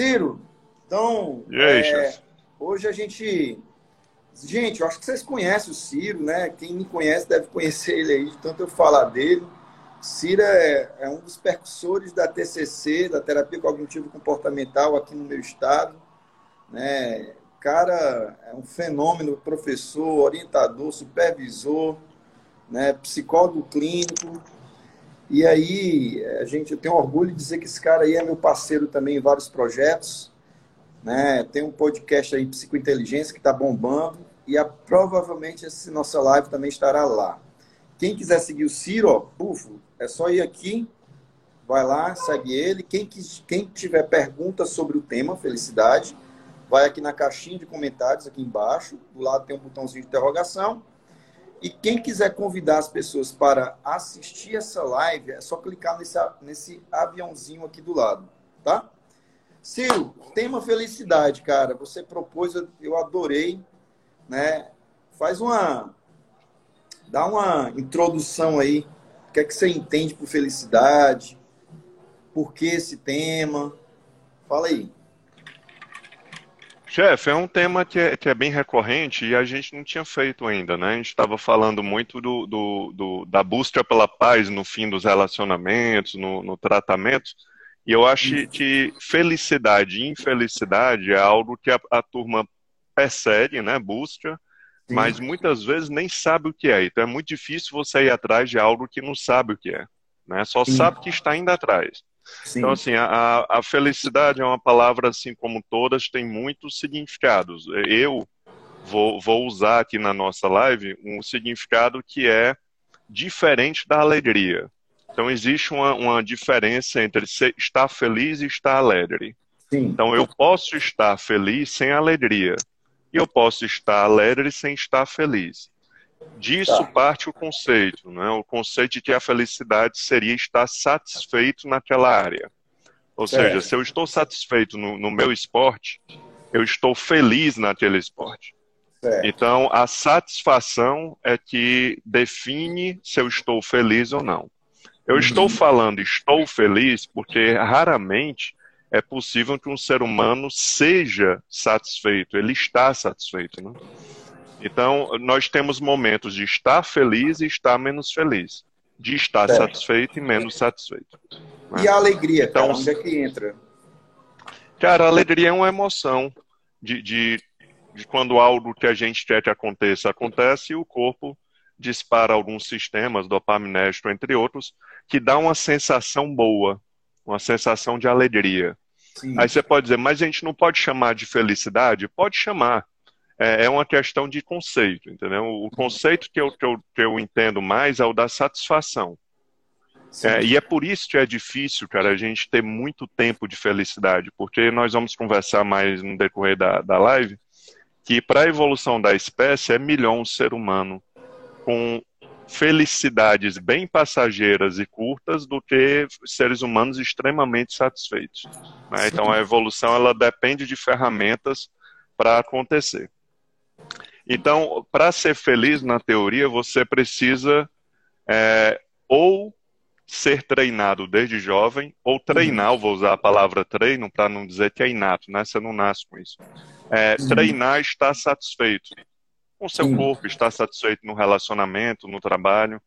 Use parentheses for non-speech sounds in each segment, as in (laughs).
Ciro, então, E aí, é, hoje a gente. Gente, eu acho que vocês conhecem o Ciro, né? Quem me conhece deve conhecer ele aí, de tanto eu falar dele. Ciro é, é um dos percussores da TCC, da Terapia Cognitivo Comportamental, aqui no meu estado. Né? Cara é um fenômeno, professor, orientador, supervisor, né? psicólogo clínico. E aí, a gente, eu tenho orgulho de dizer que esse cara aí é meu parceiro também em vários projetos. Né? Tem um podcast aí, Psicointeligência, que está bombando. E a, provavelmente essa nossa live também estará lá. Quem quiser seguir o Ciro, ó, bufo, é só ir aqui, vai lá, segue ele. Quem, quem tiver perguntas sobre o tema, felicidade, vai aqui na caixinha de comentários, aqui embaixo. Do lado tem um botãozinho de interrogação. E quem quiser convidar as pessoas para assistir essa live, é só clicar nesse, nesse aviãozinho aqui do lado, tá? Ciro, tema felicidade, cara. Você propôs, eu- adorei, né? Faz uma. Dá uma introdução aí. O que é que você entende por felicidade? Por que esse tema? Fala aí. Chefe, é um tema que é, que é bem recorrente e a gente não tinha feito ainda, né? A gente estava falando muito do, do- do- da busca pela paz no fim dos relacionamentos, no, no tratamento, e eu acho que felicidade e infelicidade é algo que a, a turma persegue, né? Busca, Sim. mas muitas vezes nem sabe o que é. Então é muito difícil você ir atrás de algo que não sabe o que é, né? Só Sim. sabe que está indo atrás. Sim. Então, assim, a, a felicidade é uma palavra, assim como todas, tem muitos significados. Eu vou, vou usar aqui na nossa live um significado que é diferente da alegria. Então, existe uma, uma diferença entre estar feliz e estar alegre. Sim. Então, eu posso estar feliz sem alegria. E eu posso estar alegre sem estar feliz. Disso Tá. parte o conceito, né? O conceito de que a felicidade seria estar satisfeito naquela área. Ou Certo. seja, se eu estou satisfeito no, no meu esporte, eu estou feliz naquele esporte. Certo. Então, a satisfação é que define se eu estou feliz ou não. Eu Uhum. estou falando estou feliz porque raramente é possível que um ser humano seja satisfeito, ele está satisfeito, né? Então, nós temos momentos de estar feliz e estar menos feliz, de estar Certo. satisfeito e menos satisfeito. E a alegria, Então, cara, onde é que entra? Cara, a alegria é uma emoção de, de, de quando algo que a gente quer que aconteça acontece e o corpo dispara alguns sistemas, dopaminérgico, entre outros, que dá uma sensação boa, uma sensação de alegria. Sim. Aí você pode dizer, mas a gente não pode chamar de felicidade? Pode chamar. É, é uma questão de conceito, entendeu? O conceito que eu, que, eu, que eu entendo mais é o da satisfação. É, e é por isso que é difícil, cara, a gente ter muito tempo de felicidade, porque nós vamos conversar mais no decorrer da, da live, que para a evolução da espécie é melhor um ser humano com felicidades bem passageiras e curtas do que seres humanos extremamente satisfeitos. né? Então a evolução ela depende de ferramentas para acontecer. Então, para ser feliz na teoria, você precisa é, ou ser treinado desde jovem, ou treinar, eu vou usar a palavra treino para não dizer que é inato, né? Você não nasce com isso. É, Uhum. Treinar estar satisfeito com seu Sim. corpo, estar satisfeito no relacionamento, no trabalho,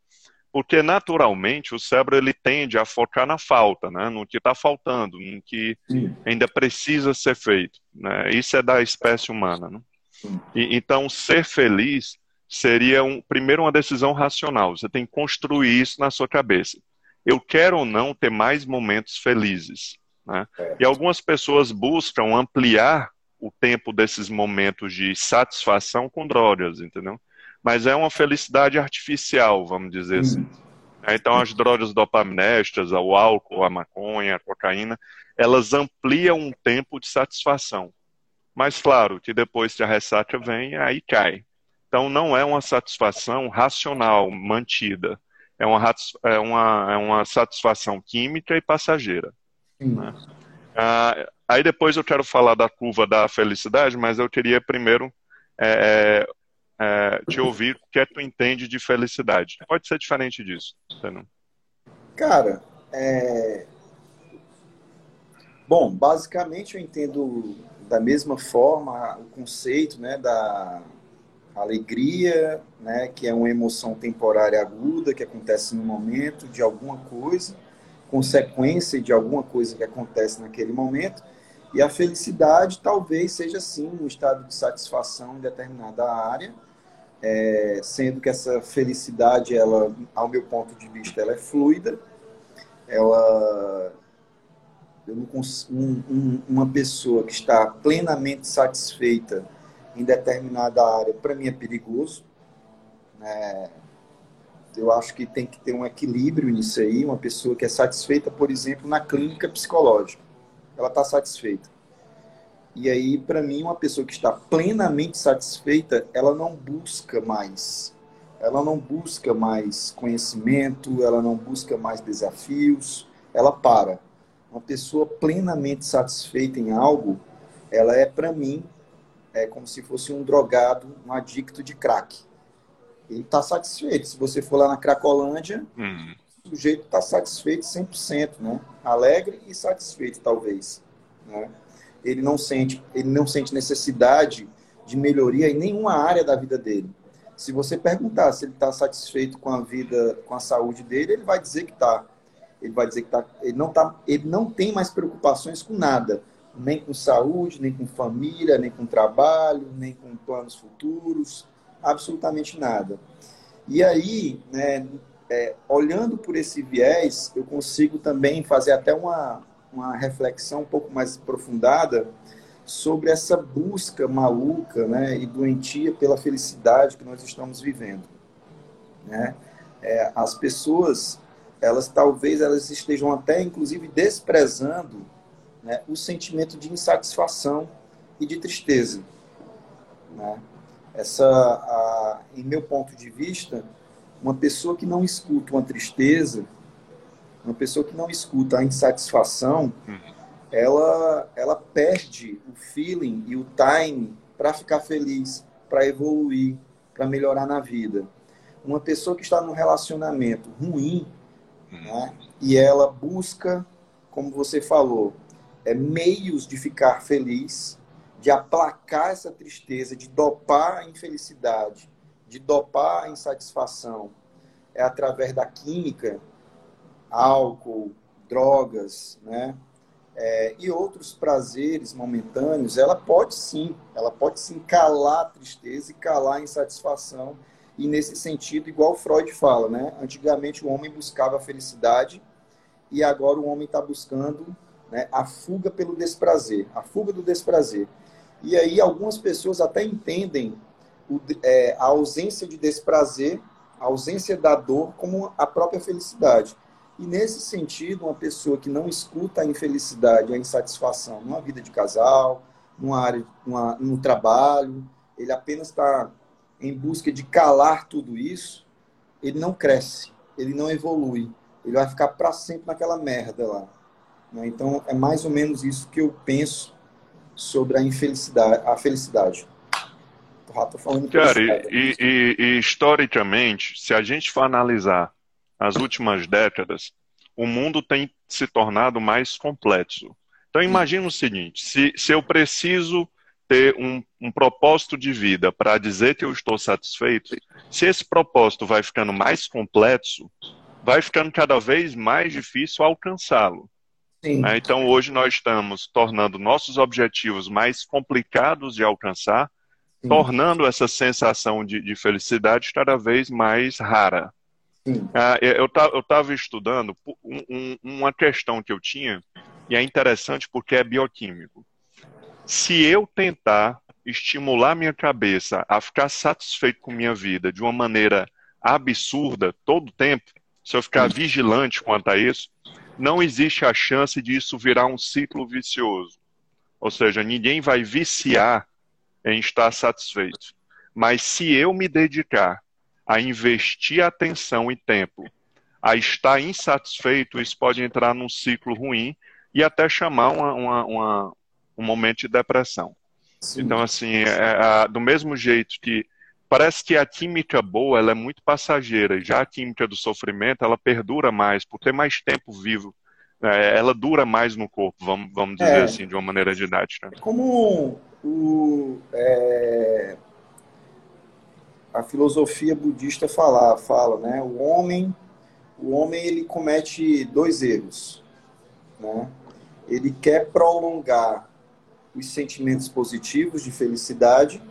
porque naturalmente o cérebro ele tende a focar na falta, né? No que está faltando, no que ainda precisa ser feito, né? Isso é da espécie humana, né? E, então ser feliz seria um, primeiro uma decisão racional. Você tem que construir isso na sua cabeça. Eu quero ou não ter mais momentos felizes. Né? E algumas pessoas buscam ampliar o tempo desses momentos de satisfação com drogas, entendeu? Mas é uma felicidade artificial, vamos dizer assim. Sim. Então, as drogas dopaminérgicas, o álcool, a maconha, a cocaína, elas ampliam um tempo de satisfação. Mas, claro, que depois que a ressaca vem, aí cai. Então, não é uma satisfação racional, mantida. É uma, é uma, é uma satisfação química e passageira. Sim. Ah, aí depois eu quero falar da curva da felicidade, mas eu queria primeiro é, é, te ouvir o que é que tu entende de felicidade. Pode ser diferente disso. entendeu? Cara, é... Bom, basicamente eu entendo da mesma forma o conceito né, da alegria, né, que é uma emoção temporária aguda que acontece no momento de alguma coisa, consequência de alguma coisa que acontece naquele momento, e a felicidade talvez seja sim um estado de satisfação em determinada área, é, sendo que essa felicidade, ela, ao meu ponto de vista, ela é fluida, ela eu não um, um, uma pessoa que está plenamente satisfeita em determinada área, para mim é perigoso. Né? Eu acho que tem que ter um equilíbrio nisso aí. Uma pessoa que é satisfeita, por exemplo, na clínica psicológica, ela está satisfeita. E aí, para mim, uma pessoa que está plenamente satisfeita, ela não busca mais. Ela não busca mais conhecimento, ela não busca mais desafios, ela para. Uma pessoa plenamente satisfeita em algo, ela é, para mim, é como se fosse um drogado, um adicto de crack. Ele está satisfeito. Se você for lá na Cracolândia, uhum. o sujeito está satisfeito 100%, né? Alegre e satisfeito, talvez. Né? Ele não sente, ele não sente necessidade de melhoria em nenhuma área da vida dele. Se você perguntar se ele está satisfeito com a vida, com a saúde dele, ele vai dizer que está. Ele vai dizer que tá, ele não tá, ele não tem mais preocupações com nada nem com saúde, nem com família, nem com trabalho, nem com planos futuros, absolutamente nada. E aí, né, é, olhando por esse viés, eu consigo também fazer até uma, uma reflexão um pouco mais aprofundada sobre essa busca maluca né, e doentia pela felicidade que nós estamos vivendo. Né? É, as pessoas, elas talvez elas estejam até inclusive desprezando né, o sentimento de insatisfação e de tristeza. Né? Essa, a, em meu ponto de vista, uma pessoa que não escuta uma tristeza, uma pessoa que não escuta a insatisfação, uhum. ela, ela perde o feeling e o time para ficar feliz, para evoluir, para melhorar na vida. Uma pessoa que está num relacionamento ruim, uhum. né, e ela busca, como você falou, é, meios de ficar feliz, de aplacar essa tristeza, de dopar a infelicidade, de dopar a insatisfação, é através da química, álcool, drogas, né? É, e outros prazeres momentâneos, ela pode sim, ela pode sim calar a tristeza e calar a insatisfação. E nesse sentido, igual Freud fala, né? Antigamente o homem buscava a felicidade e agora o homem está buscando né? a fuga pelo desprazer, a fuga do desprazer. E aí algumas pessoas até entendem o, é, a ausência de desprazer, a ausência da dor como a própria felicidade. E nesse sentido, uma pessoa que não escuta a infelicidade, a insatisfação numa vida de casal, numa área, numa, no trabalho, ele apenas está em busca de calar tudo isso, ele não cresce, ele não evolui, ele vai ficar para sempre naquela merda lá. Né? Então, é mais ou menos isso que eu penso sobre a infelicidade, a felicidade. Tô falando Cara, e, e, e, historicamente, se a gente for analisar as últimas décadas, o mundo tem se tornado mais complexo. Então, imagine o seguinte: se, se eu preciso ter um, um propósito de vida para dizer que eu estou satisfeito, se esse propósito vai ficando mais complexo, vai ficando cada vez mais difícil alcançá-lo. Né? Então, hoje nós estamos tornando nossos objetivos mais complicados de alcançar, Sim. tornando essa sensação de, de, felicidade cada vez mais rara. Ah, eu estava estudando um, um, uma questão que eu tinha, e é interessante porque é bioquímico. Se eu tentar estimular minha cabeça a ficar satisfeito com minha vida de uma maneira absurda todo o tempo, se eu ficar vigilante quanto a isso, não existe a chance disso virar um ciclo vicioso. Ou seja, ninguém vai viciar em estar satisfeito. Mas se eu me dedicar a investir atenção e tempo a estar insatisfeito, isso pode entrar num ciclo ruim e até chamar uma, uma, uma, um momento de depressão. Sim. Então, assim, é, é, do mesmo jeito que parece que a química boa ela é muito passageira, já a química do sofrimento ela perdura mais, por ter mais tempo vivo é, ela dura mais no corpo, vamos, vamos dizer é, assim, de uma maneira didática. Como o, é, a filosofia budista fala, fala, né? O homem, o homem ele comete dois erros, né? Ele quer prolongar os sentimentos positivos de felicidade.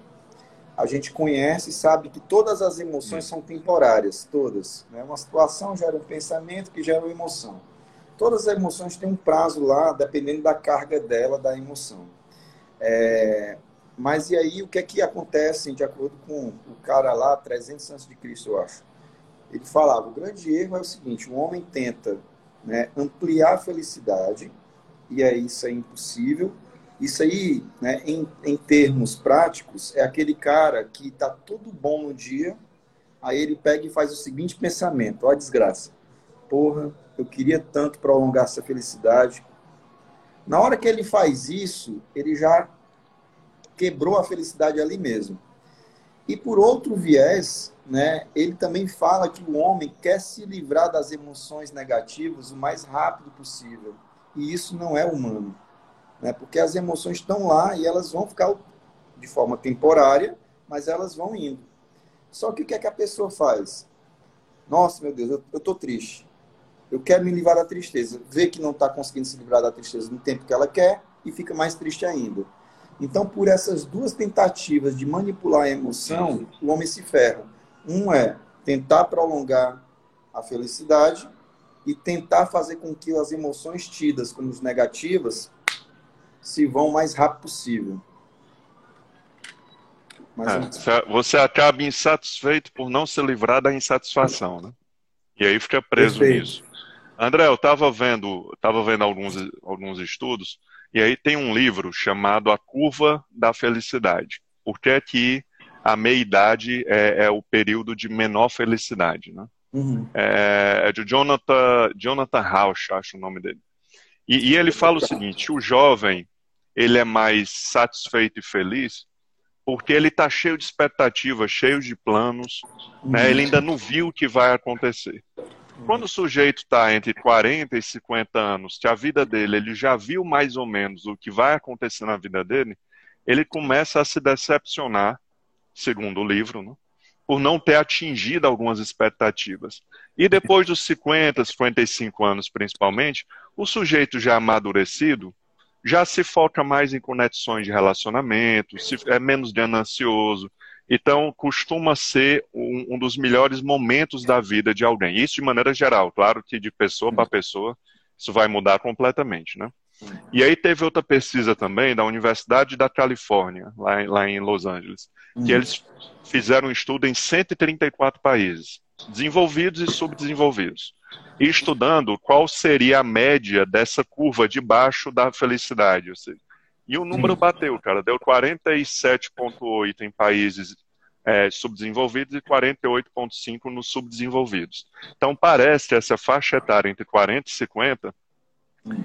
A gente conhece e sabe que todas as emoções são temporárias, todas. Né? Uma situação gera um pensamento que gera uma emoção. Todas as emoções têm um prazo lá, dependendo da carga dela, da emoção. É, mas e aí, o que é que acontece, de acordo com o cara lá, 300 anos de Cristo, eu acho? Ele falava, o grande erro é o seguinte, o homem tenta né, ampliar a felicidade, e aí isso é impossível. Isso aí, né, em, em termos práticos, é aquele cara que está tudo bom no dia, aí ele pega e faz o seguinte pensamento, ó desgraça, porra, eu queria tanto prolongar essa felicidade. Na hora que ele faz isso, ele já quebrou a felicidade ali mesmo. E por outro viés, né, ele também fala que o homem quer se livrar das emoções negativas o mais rápido possível. E isso não é humano. Né, porque as emoções estão lá e elas vão ficar de forma temporária, mas elas vão indo. Só que o que é que a pessoa faz? Nossa, meu Deus, eu estou triste. Eu quero me livrar da tristeza. Vê que não está conseguindo se livrar da tristeza no tempo que ela quer e fica mais triste ainda. Então, por essas duas tentativas de manipular a emoção, o homem se ferra. Um é tentar prolongar a felicidade e tentar fazer com que as emoções tidas como negativas se vão o mais rápido possível. É, você acaba insatisfeito por não se livrar da insatisfação, né? E aí fica preso Perfeito. nisso. André, eu estava vendo, tava vendo alguns, alguns estudos e aí tem um livro chamado A Curva da Felicidade. Por que é que a meia-idade é, é, o período de menor felicidade, né? Uhum. É, é, de Jonathan, Jonathan Rauch, acho o nome dele. E, e ele fala o seguinte, o jovem, ele é mais satisfeito e feliz porque ele está cheio de expectativas, cheio de planos, uhum. né? ele ainda não viu o que vai acontecer. Quando o sujeito está entre 40 e 50 anos, que a vida dele, ele já viu mais ou menos o que vai acontecer na vida dele, ele começa a se decepcionar, segundo o livro, né, por não ter atingido algumas expectativas. E depois dos 50, 55 anos, principalmente, o sujeito já amadurecido já se foca mais em conexões de relacionamento, é menos ganancioso, então, costuma ser um, um, dos melhores momentos da vida de alguém. Isso de maneira geral, claro que de pessoa para pessoa isso vai mudar completamente, né? E aí teve outra pesquisa também da Universidade da Califórnia, lá em, lá em Los Angeles, que uhum. eles fizeram um estudo em 134 países, desenvolvidos e subdesenvolvidos, e estudando qual seria a média dessa curva de baixo da felicidade, seja, e o número bateu, cara. Deu 47,8 em países é, subdesenvolvidos e 48,5 nos subdesenvolvidos. Então, parece que essa faixa etária entre 40 e 50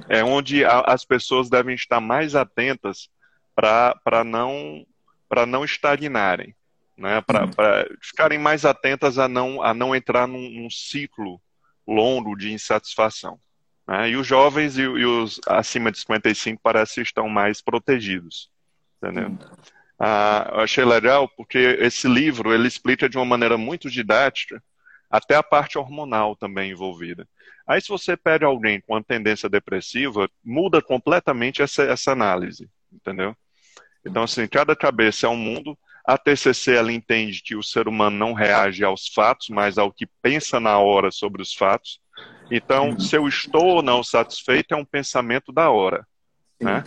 é onde a, as pessoas devem estar mais atentas para não, não estagnarem, né? para ficarem mais atentas a não, a não entrar num, num ciclo longo de insatisfação. Né? E os jovens e, e, os acima de 55 parece que estão mais protegidos. Entendeu? Ah, eu achei legal porque esse livro ele explica de uma maneira muito didática até a parte hormonal também envolvida. Aí, se você pede alguém com uma tendência depressiva, muda completamente essa, essa análise, entendeu? Então, assim, cada cabeça é um mundo. A TCC, ela entende que o ser humano não reage aos fatos, mas ao que pensa na hora sobre os fatos. Então, uhum. se eu estou ou não satisfeito é um pensamento da hora. Né?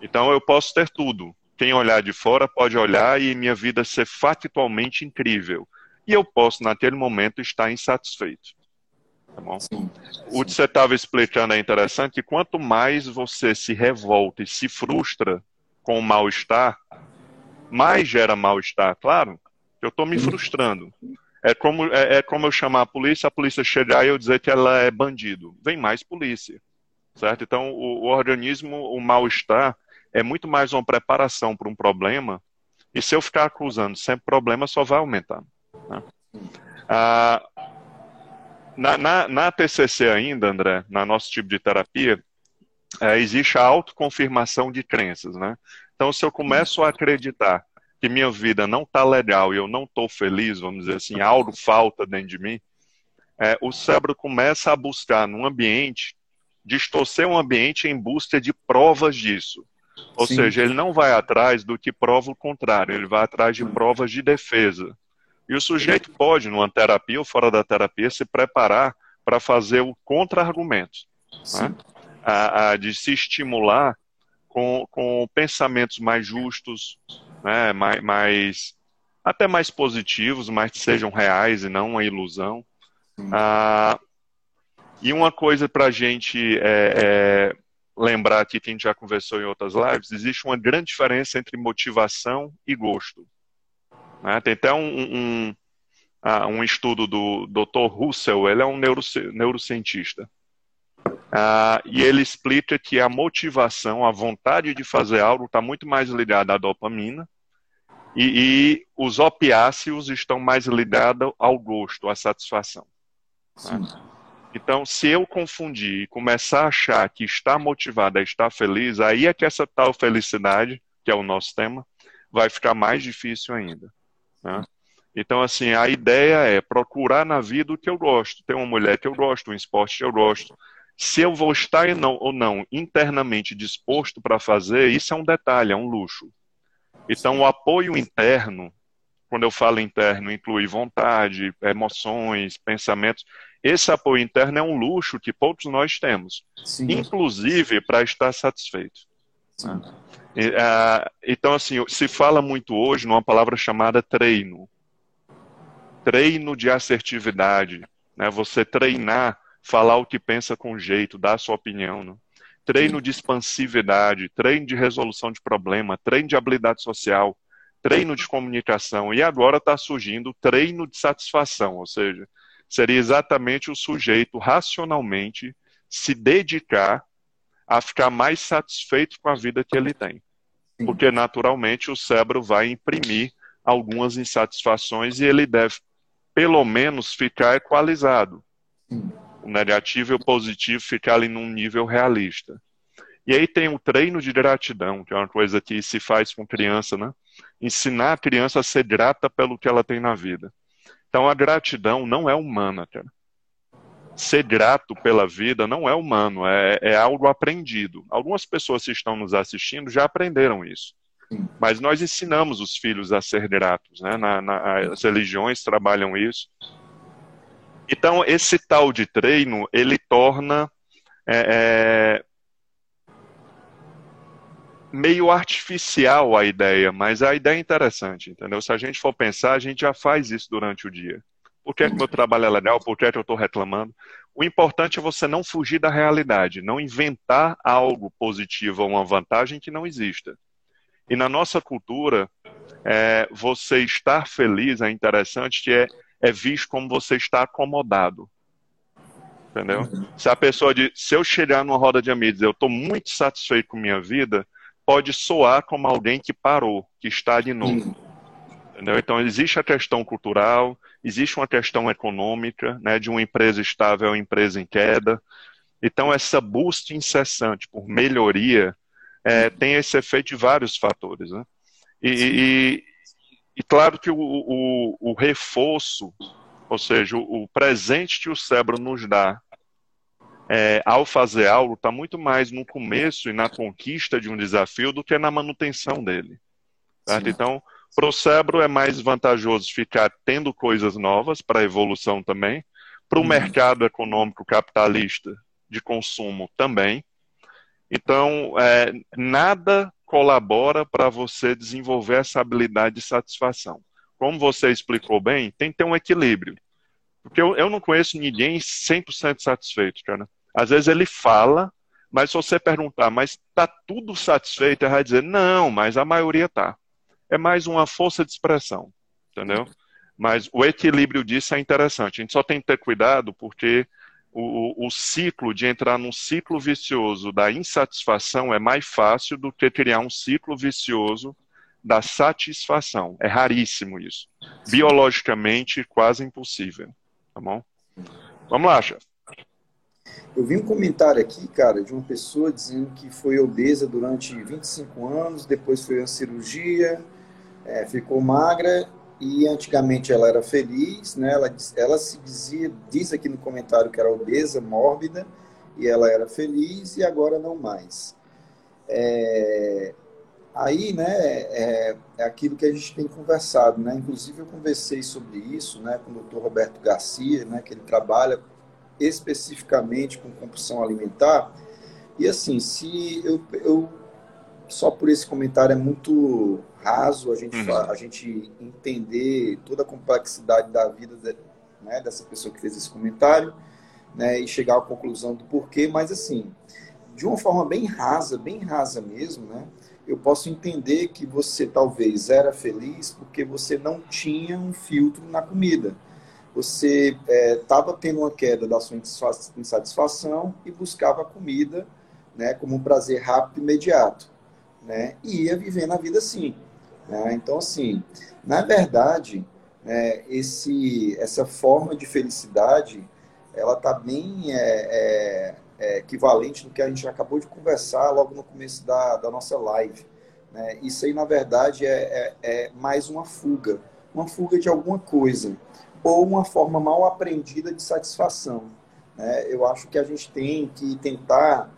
Então, eu posso ter tudo. Quem olhar de fora pode olhar e minha vida ser factualmente incrível. E eu posso, naquele momento, estar insatisfeito. Tá bom? Sim. O que você estava explicando é interessante que quanto mais você se revolta e se frustra com o mal-estar, mais gera mal-estar, claro. Eu estou me frustrando. É como, é, é, como eu chamar a polícia, a polícia chegar e eu dizer que ela é bandido. Vem mais polícia, certo? Então, o, o organismo, o mal-estar, é muito mais uma preparação para um problema. E se eu ficar acusando sempre problema, só vai aumentar. Né? Ah, na, na, na, TCC ainda, André, na nosso tipo de terapia, é, existe a autoconfirmação de crenças, né? Então, se eu começo a acreditar que minha vida não está legal e eu não estou feliz, vamos dizer assim, algo falta dentro de mim, é, o cérebro começa a buscar num ambiente, distorcer um ambiente em busca de provas disso. Ou Sim. seja, ele não vai atrás do que prova o contrário, ele vai atrás de provas de defesa. E o sujeito pode, numa terapia ou fora da terapia, se preparar para fazer o contra-argumento. Né? De se estimular com, com pensamentos mais justos, né? mais, mais, até mais positivos, mas que sejam reais e não uma ilusão. Ah, e uma coisa para a gente é, é, lembrar aqui, que a gente já conversou em outras lives, existe uma grande diferença entre motivação e gosto. Né? Tem até um, um, um, estudo do Dr. Russell, ele é um neurocientista. Uh, e ele explica que a motivação, a vontade de fazer algo está muito mais ligada à dopamina e, e, os opiáceos estão mais ligados ao gosto, à satisfação. Né? Então, se eu confundir e começar a achar que estar motivado é estar feliz, aí é que essa tal felicidade, que é o nosso tema, vai ficar mais difícil ainda. Né? Então, assim, a ideia é procurar na vida o que eu gosto. Tem uma mulher que eu gosto, um esporte que eu gosto. Se eu vou estar ou não internamente disposto para fazer, isso é um detalhe, é um luxo. Então, o apoio interno, quando eu falo interno, inclui vontade, emoções, pensamentos. Esse apoio interno é um luxo que poucos nós temos, Sim. inclusive para estar satisfeito. Sim. É, então, assim, se fala muito hoje numa palavra chamada treino. Treino de assertividade. Né? Você treinar, falar o que pensa com jeito, dar a sua opinião. Né? Treino de expansividade, treino de resolução de problema, treino de habilidade social, treino de comunicação. E agora está surgindo treino de satisfação, ou seja, seria exatamente o sujeito racionalmente se dedicar a ficar mais satisfeito com a vida que ele tem porque naturalmente o cérebro vai imprimir algumas insatisfações e ele deve, pelo menos, ficar equalizado. O negativo e o positivo ficar ali num nível realista. E aí tem o treino de gratidão, que é uma coisa que se faz com criança, né? Ensinar a criança a ser grata pelo que ela tem na vida. Então a gratidão não é humana, cara ser grato pela vida não é humano, é, é algo aprendido. Algumas pessoas que estão nos assistindo já aprenderam isso. Mas nós ensinamos os filhos a ser gratos, né? Na, na, as religiões trabalham isso. Então, esse tal de treino, ele torna é, é, meio artificial a ideia, mas a ideia é interessante, entendeu? Se a gente for pensar, a gente já faz isso durante o dia. Por que, é que meu trabalho é legal? Por que, é que eu estou reclamando? O importante é você não fugir da realidade, não inventar algo positivo ou uma vantagem que não exista. E na nossa cultura, é, você estar feliz é interessante que é, é visto como você está acomodado. Entendeu? Uhum. Se a pessoa diz, se eu chegar numa roda de amigos eu estou muito satisfeito com minha vida, pode soar como alguém que parou, que está de novo. Entendeu? Então, existe a questão cultural, existe uma questão econômica, né, de uma empresa estável a uma empresa em queda. Então, essa busca incessante por melhoria é, tem esse efeito de vários fatores. Né? E, e, claro que o, o, o, reforço, ou seja, o, o, presente que o cérebro nos dá é, ao fazer algo, está muito mais no começo e na conquista de um desafio do que na manutenção dele. Certo? Então, para o cérebro é mais vantajoso ficar tendo coisas novas para a evolução também. Para o uhum. mercado econômico capitalista de consumo também. Então, é, nada colabora para você desenvolver essa habilidade de satisfação. Como você explicou bem, tem que ter um equilíbrio. Porque eu, eu não conheço ninguém 100% satisfeito, cara. Às vezes ele fala, mas se você perguntar, mas está tudo satisfeito, ele vai dizer, não, mas a maioria está é mais uma força de expressão, entendeu? Mas o equilíbrio disso é interessante. A gente só tem que ter cuidado porque o, o, ciclo de entrar num ciclo vicioso da insatisfação é mais fácil do que criar um ciclo vicioso da satisfação. É raríssimo isso. Biologicamente, quase impossível. Tá bom? Vamos lá, chefe. Eu vi um comentário aqui, cara, de uma pessoa dizendo que foi obesa durante 25 anos, depois foi uma cirurgia, é, ficou magra e antigamente ela era feliz, né? Ela, ela se dizia, diz aqui no comentário que era obesa, mórbida, e ela era feliz e agora não mais. É, aí, né, é, é, aquilo que a gente tem conversado, né? Inclusive eu conversei sobre isso, né, com o Dr. Roberto Garcia, né, que ele trabalha especificamente com compulsão alimentar. E assim, se eu, eu só por esse comentário é muito raso a gente, uhum. a gente entender toda a complexidade da vida de, né, dessa pessoa que fez esse comentário né, e chegar à conclusão do porquê, mas assim, de uma forma bem rasa, bem rasa mesmo, né, eu posso entender que você talvez era feliz porque você não tinha um filtro na comida você estava é, tendo uma queda da sua insatisfação e buscava a comida né, como um prazer rápido e imediato. Né, e ia vivendo a vida assim. Né? Então, assim, na verdade, né, esse, essa forma de felicidade, ela está bem é, é, é, equivalente no que a gente acabou de conversar logo no começo da, da nossa live. Né? Isso aí, na verdade, é, é, é mais uma fuga, uma fuga de alguma coisa ou uma forma mal aprendida de satisfação. Né? Eu acho que a gente tem que tentar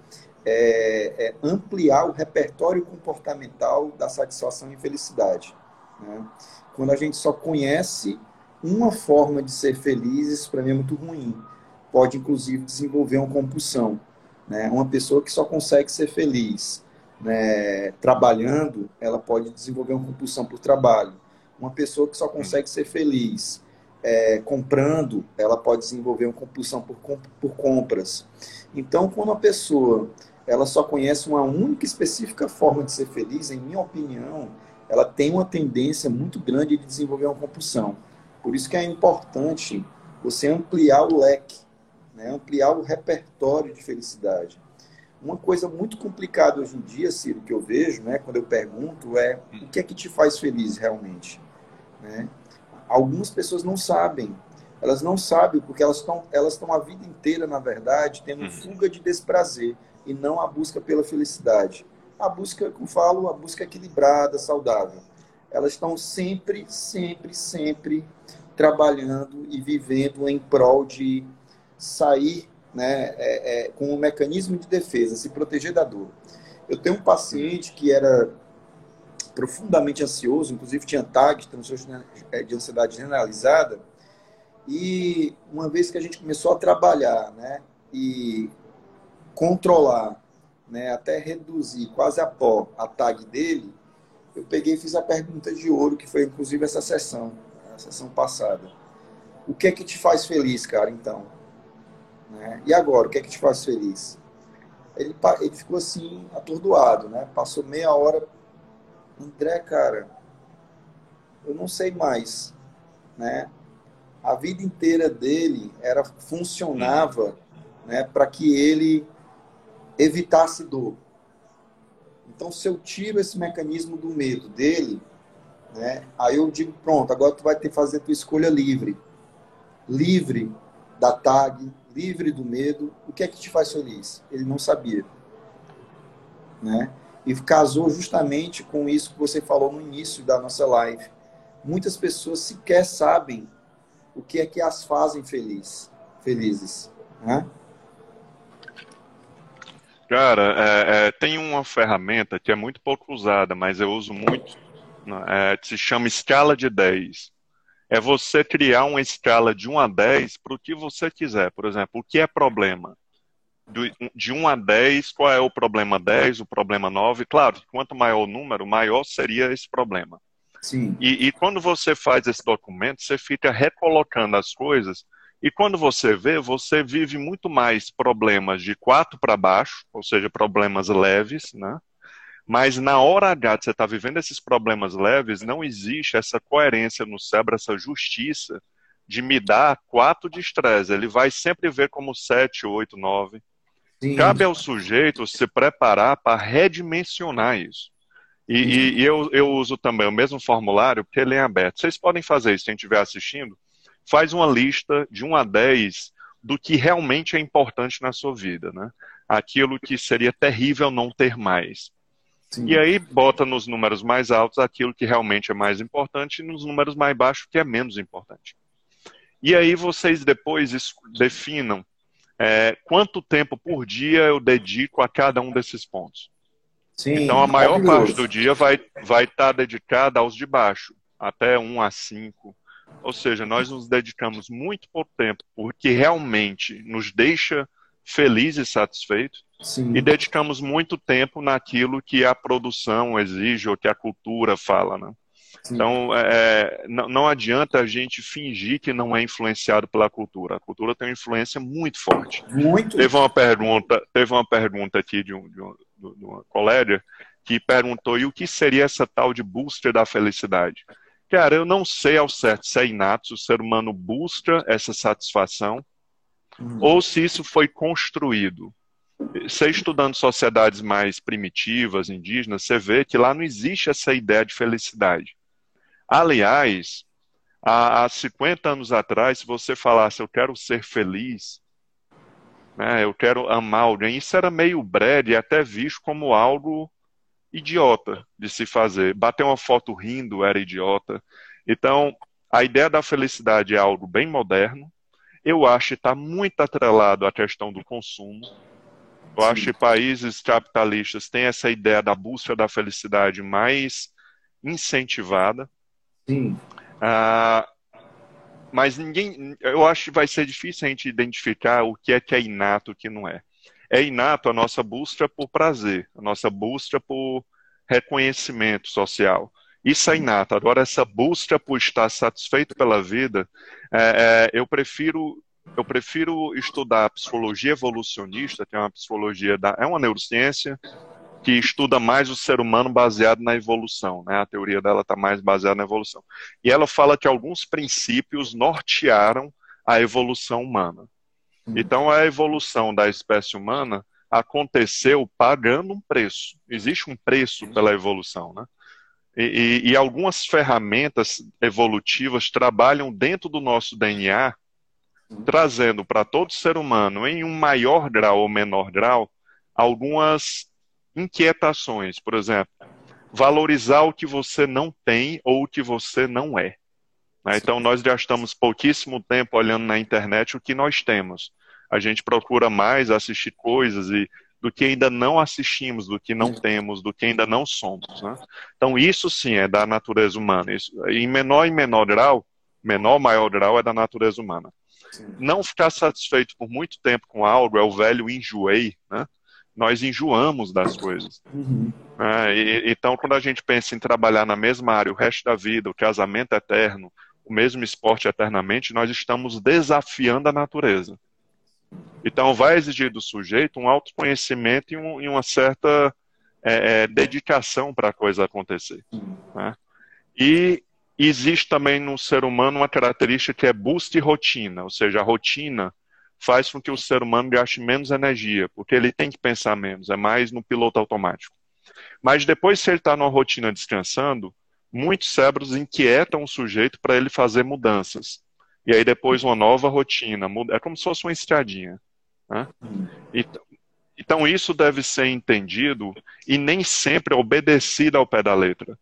é, é, ampliar o repertório comportamental da satisfação e felicidade. Né? Quando a gente só conhece uma forma de ser feliz, isso para mim é muito ruim. Pode, inclusive, desenvolver uma compulsão. Né? Uma pessoa que só consegue ser feliz né, trabalhando, ela pode desenvolver uma compulsão por trabalho. Uma pessoa que só consegue ser feliz é, comprando, ela pode desenvolver uma compulsão por, por compras. Então, quando a pessoa ela só conhece uma única específica forma de ser feliz, em minha opinião, ela tem uma tendência muito grande de desenvolver uma compulsão. Por isso que é importante você ampliar o leque, né? ampliar o repertório de felicidade. Uma coisa muito complicada hoje em dia, Ciro, que eu vejo, né, quando eu pergunto, é o que é que te faz feliz realmente? Né? algumas pessoas não sabem. Elas não sabem porque elas estão elas a vida inteira, na verdade, tendo uhum. fuga de desprazer e não a busca pela felicidade. A busca, como falo, a busca equilibrada, saudável. Elas estão sempre, sempre, sempre trabalhando e vivendo em prol de sair né, é, é, com um mecanismo de defesa, se proteger da dor. Eu tenho um paciente que era profundamente ansioso, inclusive tinha TAG, transtorno é, de ansiedade generalizada. E uma vez que a gente começou a trabalhar, né, e controlar, né, até reduzir quase a pó a tag dele, eu peguei e fiz a pergunta de ouro, que foi inclusive essa sessão, a sessão passada. O que é que te faz feliz, cara, então? Né? E agora, o que é que te faz feliz? Ele, ele ficou assim, atordoado, né? Passou meia hora André, cara, eu não sei mais, né? A vida inteira dele era funcionava, né, para que ele evitasse dor. Então, se eu tiro esse mecanismo do medo dele, né, aí eu digo, pronto, agora tu vai ter que fazer tua escolha livre. Livre da tag, livre do medo. O que é que te faz feliz? Ele não sabia. Né? e casou justamente com isso que você falou no início da nossa live. Muitas pessoas sequer sabem o que é que as fazem feliz, felizes. Né? Cara, é, é, tem uma ferramenta que é muito pouco usada, mas eu uso muito, né, é, se chama escala de 10. É você criar uma escala de 1 a 10 para o que você quiser. Por exemplo, o que é problema? de 1 a 10, qual é o problema 10, o problema 9? Claro, quanto maior o número, maior seria esse problema. Sim. E, e quando você faz esse documento, você fica recolocando as coisas, e quando você vê, você vive muito mais problemas de 4 para baixo, ou seja, problemas leves, né? Mas na hora H de você estar tá vivendo esses problemas leves, não existe essa coerência no cérebro, essa justiça de me dar 4 de estresse. Ele vai sempre ver como 7, 8, 9. Sim. Cabe ao sujeito se preparar para redimensionar isso. E, e, e, eu, eu uso também o mesmo formulário, porque ele é aberto. Vocês podem fazer isso, quem estiver assistindo. Faz uma lista de 1 a 10, do que realmente é importante na sua vida, né? Aquilo que seria terrível não ter mais. Sim. E aí bota nos números mais altos aquilo que realmente é mais importante e nos números mais baixos que é menos importante. E aí vocês depois definam é, quanto tempo por dia eu dedico a cada um desses pontos. Sim, então a maior parte do dia vai estar vai tá dedicada aos de baixo, até 1 a 5. Ou seja, nós nos dedicamos muito pouco tempo porque realmente nos deixa felizes e satisfeitos Sim. e dedicamos muito tempo naquilo que a produção exige ou que a cultura fala, né? Então, é, não, não, adianta a gente fingir que não é influenciado pela cultura. A cultura tem uma influência muito forte. Muito. Teve uma pergunta, teve uma pergunta aqui de, um, de, um, de uma colega que perguntou: e o que seria essa tal de booster da felicidade? Cara, eu não sei ao certo se é inato, se o ser humano busca essa satisfação, uhum. ou se isso foi construído. Você estudando sociedades mais primitivas, indígenas, você vê que lá não existe essa ideia de felicidade. Aliás, há, há 50 anos atrás, se você falasse eu quero ser feliz, né, eu quero amar alguém, isso era meio breve e até visto como algo idiota de se fazer. Bater uma foto rindo era idiota. Então, a ideia da felicidade é algo bem moderno. Eu acho que está muito atrelado à questão do consumo. Eu Sim. acho que países capitalistas têm essa ideia da busca da felicidade mais incentivada. Sim. Ah, mas ninguém, eu acho que vai ser difícil a gente identificar o que é que é inato e o que não é. É inato a nossa busca por prazer, a nossa busca por reconhecimento social. Isso é inato. Agora, essa busca por estar satisfeito pela vida, é, é, eu prefiro eu prefiro estudar psicologia evolucionista, que é uma psicologia da, é uma neurociência que estuda mais o ser humano baseado na evolução, né? A teoria dela está mais baseada na evolução. E ela fala que alguns princípios nortearam a evolução humana. Uhum. Então, a evolução da espécie humana aconteceu pagando um preço. Existe um preço pela evolução, né? E, e, e, algumas ferramentas evolutivas trabalham dentro do nosso DNA, trazendo para todo ser humano, em um maior grau ou menor grau, algumas inquietações, por exemplo, valorizar o que você não tem ou o que você não é. Né? Então, nós gastamos pouquíssimo tempo olhando na internet o que nós temos. A gente procura mais assistir coisas e do que ainda não assistimos, do que não temos, do que ainda não somos. Né? Então, isso sim é da natureza humana. Isso, em menor e menor grau, menor maior grau é da natureza humana. Sim. Não ficar satisfeito por muito tempo com algo é o velho enjoei, né? nós enjoamos das coisas. Uhum. É, e, então, quando a gente pensa em trabalhar na mesma área o resto da vida, o casamento eterno, o mesmo esporte eternamente, nós estamos desafiando a natureza. Então, vai exigir do sujeito um autoconhecimento e, um, e uma certa é, é, dedicação para a coisa acontecer. Né? E existe também no ser humano uma característica que é boost e rotina, ou seja, a rotina faz com que o ser humano gaste menos energia, porque ele tem que pensar menos, é mais no piloto automático. Mas depois, se ele está numa rotina descansando, muitos cérebros inquietam o sujeito para ele fazer mudanças. E aí depois uma nova rotina, é como se fosse uma estradinha. Né? Então, então isso deve ser entendido e nem sempre obedecido ao pé da letra.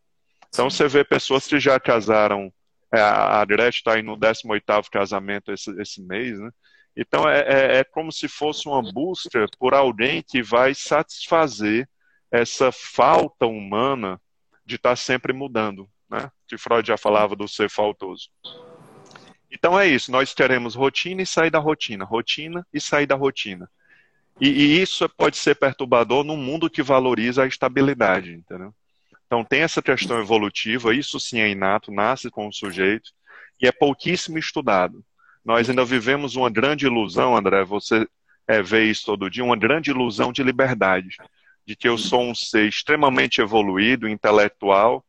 Então você vê pessoas que já casaram, é, a Gretchen está aí no 18º casamento esse, esse mês, né? Então, é, é, é, como se fosse uma busca por alguém que vai satisfazer essa falta humana de estar tá sempre mudando, né? Que Freud já falava do ser faltoso. Então é isso, nós queremos rotina e sair da rotina, rotina e sair da rotina. E, e isso pode ser perturbador num mundo que valoriza a estabilidade, entendeu? Então tem essa questão evolutiva, isso sim é inato, nasce com o sujeito, e é pouquíssimo estudado. Nós ainda vivemos uma grande ilusão, André, você é, vê isso todo dia, uma grande ilusão de liberdade, de que eu sou um ser extremamente evoluído, intelectual,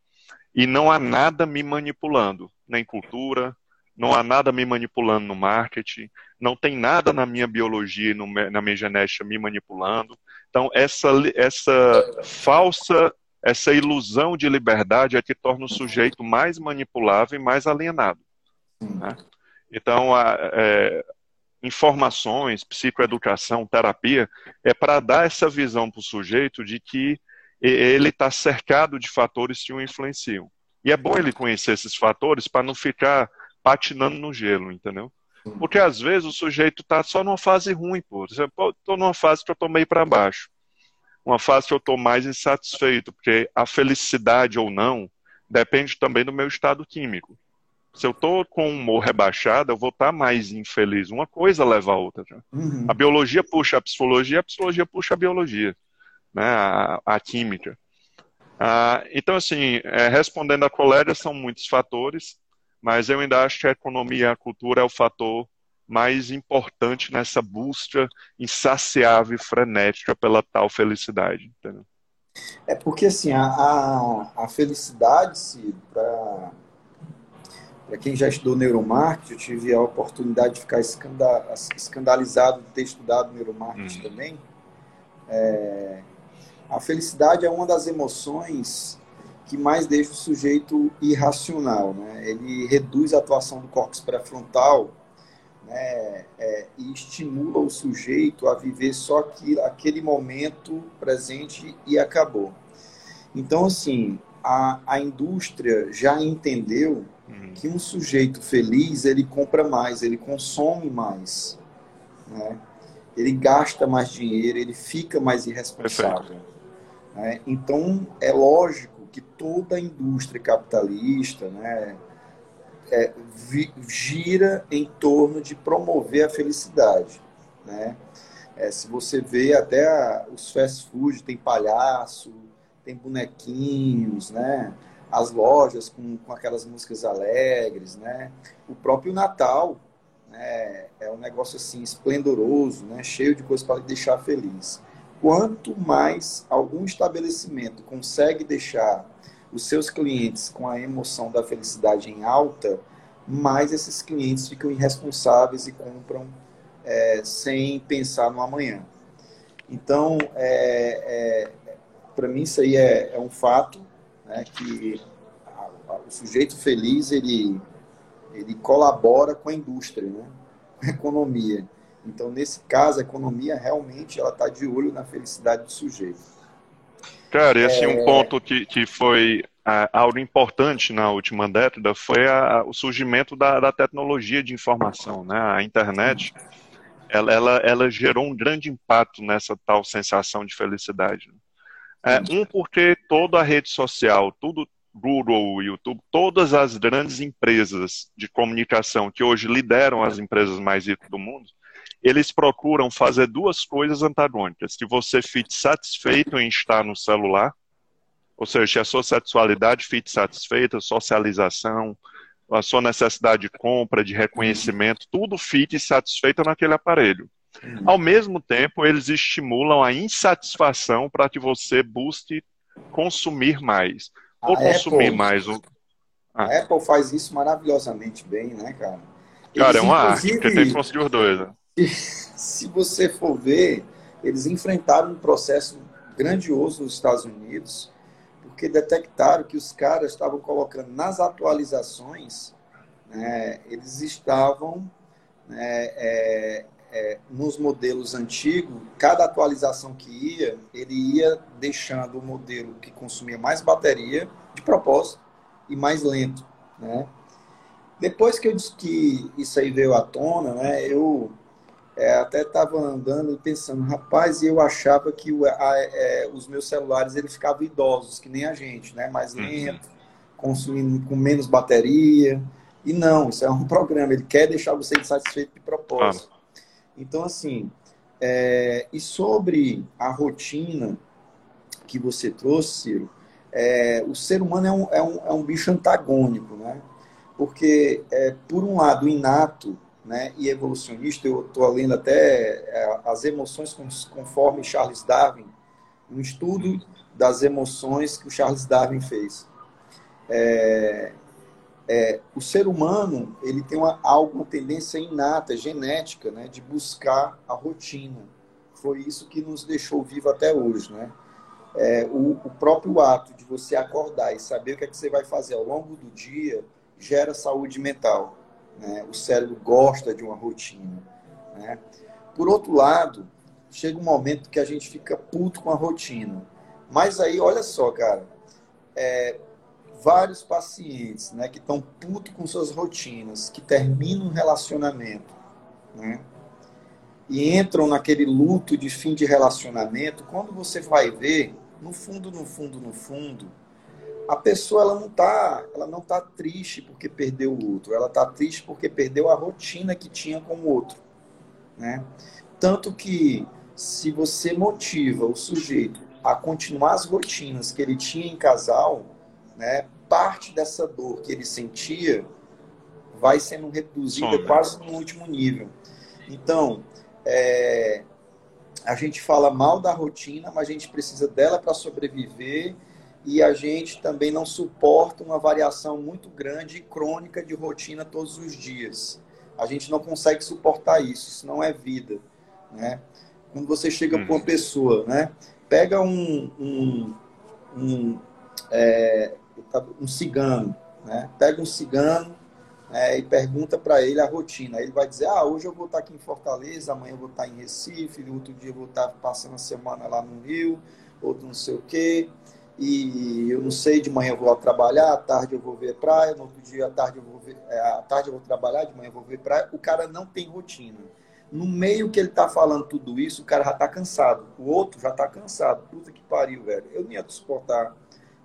e não há nada me manipulando, nem cultura, não há nada me manipulando no marketing, não tem nada na minha biologia, no, na minha genética me manipulando. Então, essa, essa falsa, essa ilusão de liberdade é que torna o sujeito mais manipulável e mais alienado. Né? Então, a, é, informações, psicoeducação, terapia, é para dar essa visão para o sujeito de que ele está cercado de fatores que o influenciam. E é bom ele conhecer esses fatores para não ficar patinando no gelo, entendeu? Porque às vezes o sujeito está só numa fase ruim, pô. Estou numa fase que eu estou meio para baixo. Uma fase que eu estou mais insatisfeito, porque a felicidade ou não depende também do meu estado químico. Se eu estou com um humor rebaixado, eu vou estar tá mais infeliz. Uma coisa leva a outra. Uhum. A biologia puxa a psicologia, a psicologia puxa a biologia, né? a, a química. Ah, então, assim, é, respondendo a colega, são muitos fatores, mas eu ainda acho que a economia e a cultura é o fator mais importante nessa busca insaciável e frenética pela tal felicidade. Entendeu? É porque, assim, a, a, a felicidade, para para quem já estudou neuromarketing, eu tive a oportunidade de ficar escandalizado de ter estudado neuromarketing hum. também. É, a felicidade é uma das emoções que mais deixa o sujeito irracional. Né? Ele reduz a atuação do córtex pré-frontal né? É, e estimula o sujeito a viver só aquilo, aquele momento presente e acabou. Então, assim, a, a indústria já entendeu uhum. que um sujeito feliz ele compra mais, ele consome mais, né? ele gasta mais dinheiro, ele fica mais irresponsável. Né? Então é lógico que toda a indústria capitalista, né, é, vi, gira em torno de promover a felicidade, né? É, se você vê até a, os fast food, tem palhaço, tem bonequinhos, né? As lojas com, com aquelas músicas alegres, né? O próprio Natal né? é um negócio assim esplendoroso, né? Cheio de coisas para deixar feliz. Quanto mais algum estabelecimento consegue deixar os seus clientes com a emoção da felicidade em alta, mais esses clientes ficam irresponsáveis e compram é, sem pensar no amanhã. Então, é, é, para mim isso aí é, é um fato, né, que a, a, o sujeito feliz ele ele colabora com a indústria, né, com a economia. Então nesse caso a economia realmente ela está de olho na felicidade do sujeito. Cara, esse é um ponto que, que foi algo importante na última década foi a, o surgimento da, da, tecnologia de informação, né? A internet, ela, ela, ela gerou um grande impacto nessa tal sensação de felicidade. Né? É, um, porque toda a rede social, tudo, Google, YouTube, todas as grandes empresas de comunicação que hoje lideram as empresas mais ricas do mundo, eles procuram fazer duas coisas antagônicas: que você fique satisfeito em estar no celular, ou seja, que a sua sexualidade fique satisfeita, socialização, a sua necessidade de compra, de reconhecimento, tudo fique satisfeito naquele aparelho. Uhum. Ao mesmo tempo, eles estimulam a insatisfação para que você busque consumir mais. Ou a consumir Apple, mais. Ah. A Apple faz isso maravilhosamente bem, né, cara? Eles, cara, é uma arte, porque tem que conseguir os dois. Né? Se você for ver, eles enfrentaram um processo grandioso nos Estados Unidos, porque detectaram que os caras estavam colocando nas atualizações, né, eles estavam né, é, é, nos modelos antigos, cada atualização que ia, ele ia deixando o modelo que consumia mais bateria, de propósito, e mais lento. Né? Depois que eu que isso aí veio à tona, né, eu é, até estava andando e pensando, rapaz, eu achava que o, a, é, os meus celulares eles ficavam idosos, que nem a gente, né? mais uhum. lento, uhum. consumindo com menos bateria. E não, isso é um (laughs) programa, ele quer deixar você insatisfeito de propósito. Ah. Então, assim, é, e sobre a rotina que você trouxe, Ciro, é, o ser humano é um, é, um, é um bicho antagônico, né? Porque, é, por um lado, inato né, e evolucionista, eu estou lendo até é, as emoções conforme Charles Darwin, um estudo das emoções que o Charles Darwin fez. É, é, o ser humano ele tem uma, alguma tendência inata, genética, né, de buscar a rotina. Foi isso que nos deixou vivo até hoje, né? É, o, o, próprio ato de você acordar e saber o que é que você vai fazer ao longo do dia gera saúde mental. Né? O cérebro gosta de uma rotina. Né? Por outro lado, chega um momento que a gente fica puto com a rotina. Mas aí, olha só, cara, é, vários pacientes né, que estão putos com suas rotinas, que terminam um relacionamento, né? E entram naquele luto de fim de relacionamento, quando você vai ver, no fundo, no fundo, no fundo, a pessoa ela não tá, ela não tá triste porque perdeu o outro, ela tá triste porque perdeu a rotina que tinha com o outro, né? Tanto que se você motiva o sujeito a continuar as rotinas que ele tinha em casal, né, parte dessa dor que ele sentia vai sendo reduzida Som, quase no último nível. Então, é, a gente fala mal da rotina, mas a gente precisa dela para sobreviver e a gente também não suporta uma variação muito grande e crônica de rotina todos os dias. A gente não consegue suportar isso, isso não é vida, né? Quando você chega hum. para uma pessoa, né? Pega um, um, um, é, um cigano, né? Pega um cigano é, e pergunta para ele a rotina. Ele vai dizer, ah, hoje eu vou estar aqui em Fortaleza, amanhã eu vou estar em Recife, outro dia eu vou estar passando a semana lá no Rio, outro não sei o quê e eu não sei, de manhã eu vou trabalhar, à tarde eu vou ver praia, no outro dia à tarde eu vou ver, é, à tarde eu vou trabalhar, de manhã eu vou ver praia. O cara não tem rotina. No meio que ele tá falando tudo isso, o cara já tá cansado. O outro já tá cansado. Puta que pariu, velho. Eu não ia suportar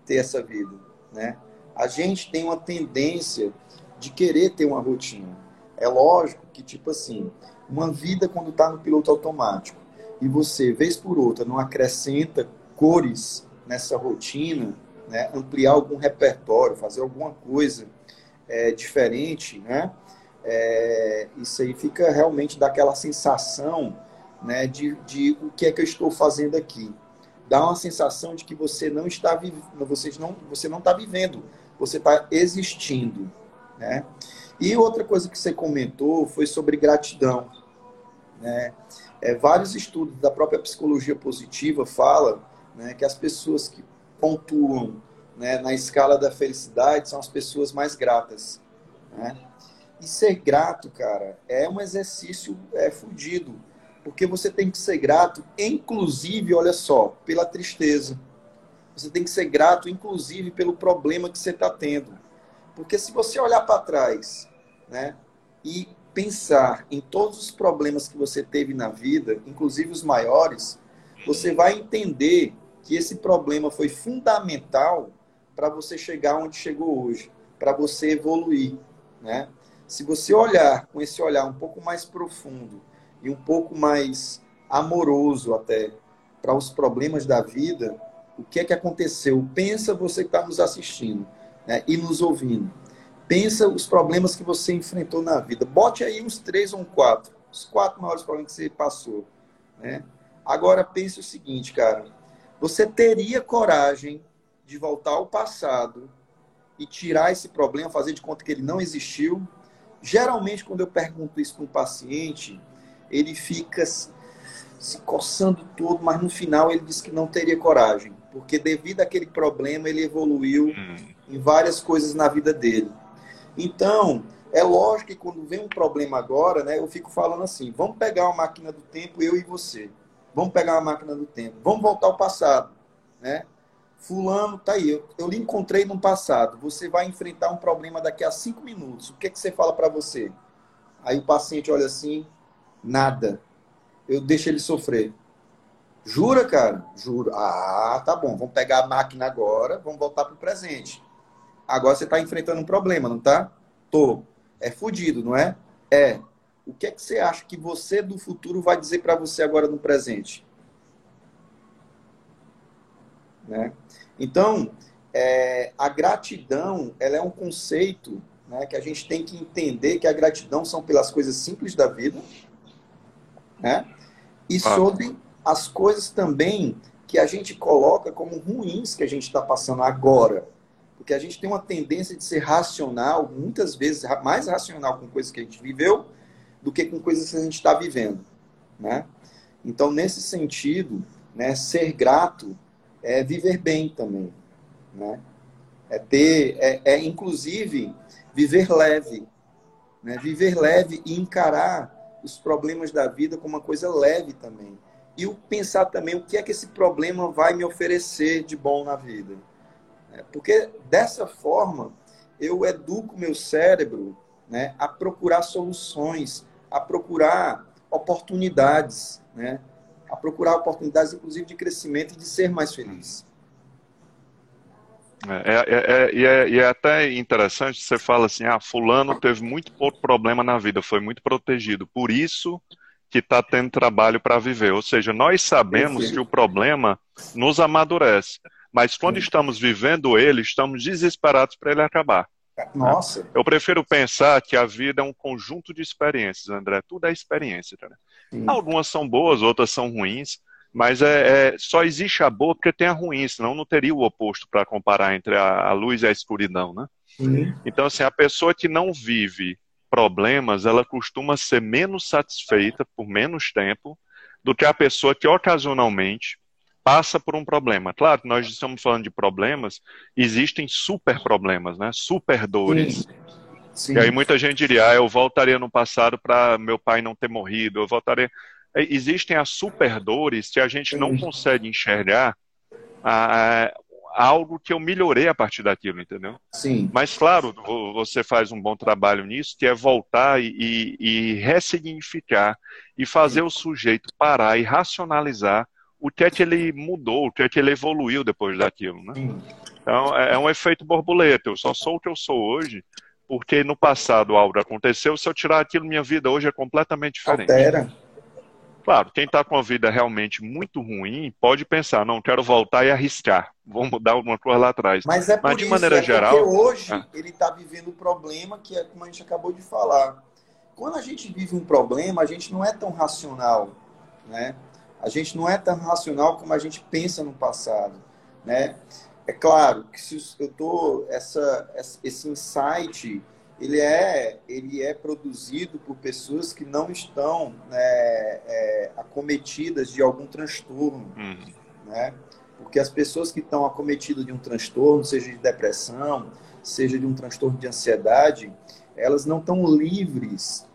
ter essa vida, né? A gente tem uma tendência de querer ter uma rotina. É lógico que, tipo assim, uma vida quando tá no piloto automático e você, vez por outra, não acrescenta cores nessa rotina, né, ampliar algum repertório, fazer alguma coisa é, diferente, né? É, isso aí fica realmente daquela sensação né, de, de o que é que eu estou fazendo aqui. Dá uma sensação de que você não está vivendo, você não, você não está vivendo, você está existindo. Né? E outra coisa que você comentou foi sobre gratidão. Né? É, vários estudos da própria psicologia positiva falam né, que as pessoas que pontuam né, na escala da felicidade são as pessoas mais gratas. Né? E ser grato, cara, é um exercício é, fudido. Porque você tem que ser grato, inclusive, olha só, pela tristeza. Você tem que ser grato, inclusive, pelo problema que você está tendo. Porque se você olhar para trás né, e pensar em todos os problemas que você teve na vida, inclusive os maiores, você vai entender que esse problema foi fundamental para você chegar onde chegou hoje, para você evoluir, né? Se você olhar com esse olhar um pouco mais profundo e um pouco mais amoroso até para os problemas da vida, o que é que aconteceu? Pensa você que está nos assistindo né, e nos ouvindo. Pensa os problemas que você enfrentou na vida. Bote aí uns três ou quatro. Os quatro maiores problemas que você passou. Né? Agora pense o seguinte, cara. Você teria coragem de voltar ao passado e tirar esse problema, fazer de conta que ele não existiu? Geralmente, quando eu pergunto isso para um paciente, ele fica se coçando todo, mas no final ele diz que não teria coragem, porque devido àquele problema ele evoluiu hum. em várias coisas na vida dele. Então, é lógico que quando vem um problema agora, né, eu fico falando assim: vamos pegar uma máquina do tempo, eu e você. Vamos pegar uma máquina do tempo. Vamos voltar ao passado. Né? Fulano, tá aí. Eu, eu lhe encontrei no passado. Você vai enfrentar um problema daqui a cinco minutos. O que, é que você fala para você? Aí o paciente olha assim: nada. Eu deixo ele sofrer. Jura, cara? Juro. Ah, tá bom. Vamos pegar a máquina agora, vamos voltar pro presente. Agora você está enfrentando um problema, não tá? Tô. É fudido, não é? É o que é que você acha que você do futuro vai dizer para você agora no presente? Né? Então, é, a gratidão ela é um conceito né, que a gente tem que entender que a gratidão são pelas coisas simples da vida né? e ah. sobre as coisas também que a gente coloca como ruins que a gente está passando agora. Porque a gente tem uma tendência de ser racional, muitas vezes mais racional com coisas que a gente viveu, do que com coisas que a gente está vivendo, né? Então, nesse sentido, né, ser grato é viver bem também, né? É ter, é, é inclusive viver leve, né? Viver leve e encarar os problemas da vida como uma coisa leve também. E pensar também o que é que esse problema vai me oferecer de bom na vida. É, porque dessa forma eu educo meu cérebro né, a procurar soluções, a procurar oportunidades, né, a procurar oportunidades, inclusive, de crescimento e de ser mais feliz. É, é, é, e é, é, é, até interessante, você fala assim, ah, fulano teve muito pouco problema na vida, foi muito protegido, por isso que está tendo trabalho para viver. Ou seja, nós sabemos que o problema nos amadurece, mas quando estamos vivendo ele, estamos desesperados para ele acabar. Nossa. Eu prefiro pensar que a vida é um conjunto de experiências, André. Tudo é experiência. Tá? Algumas são boas, outras são ruins. Mas é, é, só existe a boa porque tem a ruim, senão não teria o oposto para comparar entre a, a, luz e a escuridão, né? Uhum. Então, assim, a pessoa que não vive problemas, ela costuma ser menos satisfeita por menos tempo do que a pessoa que ocasionalmente passa por um problema. Claro, nós estamos falando de problemas, existem super problemas, né? Super dores. Sim. Sim. E aí muita gente diria, ah, eu voltaria no passado para meu pai não ter morrido, eu voltaria. É, existem as superdores que a gente não consegue enxergar a, a, algo que eu melhorei a partir daquilo, entendeu? Sim. Mas, claro, você faz um bom trabalho nisso, que é voltar e, e, e ressignificar e fazer o sujeito parar e racionalizar o que que ele mudou, o que que ele evoluiu depois daquilo, né? Então, é, é um efeito borboleta. Eu só sou o que eu sou hoje porque no passado algo aconteceu. Se eu tirar aquilo, minha vida hoje é completamente diferente. Altera. Claro, quem está com a vida realmente muito ruim pode pensar, não, quero voltar e arriscar, vou mudar alguma coisa lá atrás. Mas é por Mas, de isso, maneira é geral. Porque hoje é. ele está vivendo um problema que é como a gente acabou de falar. Quando a gente vive um problema, a gente não é tão racional, né? A gente não é tão racional como a gente pensa no passado, né? É claro que se eu tô essa esse insight ele é, ele é produzido por pessoas que não estão né, é, acometidas de algum transtorno. Uhum. Né? Porque as pessoas que estão acometidas de um transtorno, seja de depressão, seja de um transtorno de ansiedade, elas não estão livres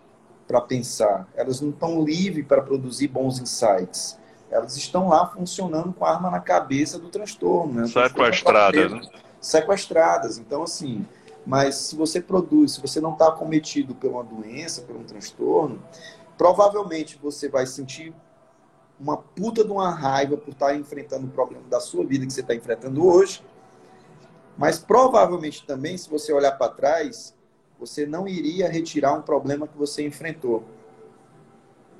para pensar, elas não estão livres para produzir bons insights. Elas estão lá funcionando com a arma na cabeça do transtorno. Né? Sequestradas. Né? Sequestradas. Então, assim, mas se você produz, se você não está acometido por uma doença, por um transtorno, provavelmente você vai sentir uma puta de uma raiva por estar tá enfrentando o problema da sua vida que você está enfrentando hoje. Mas provavelmente também, se você olhar para trás, você não iria retirar um problema que você enfrentou.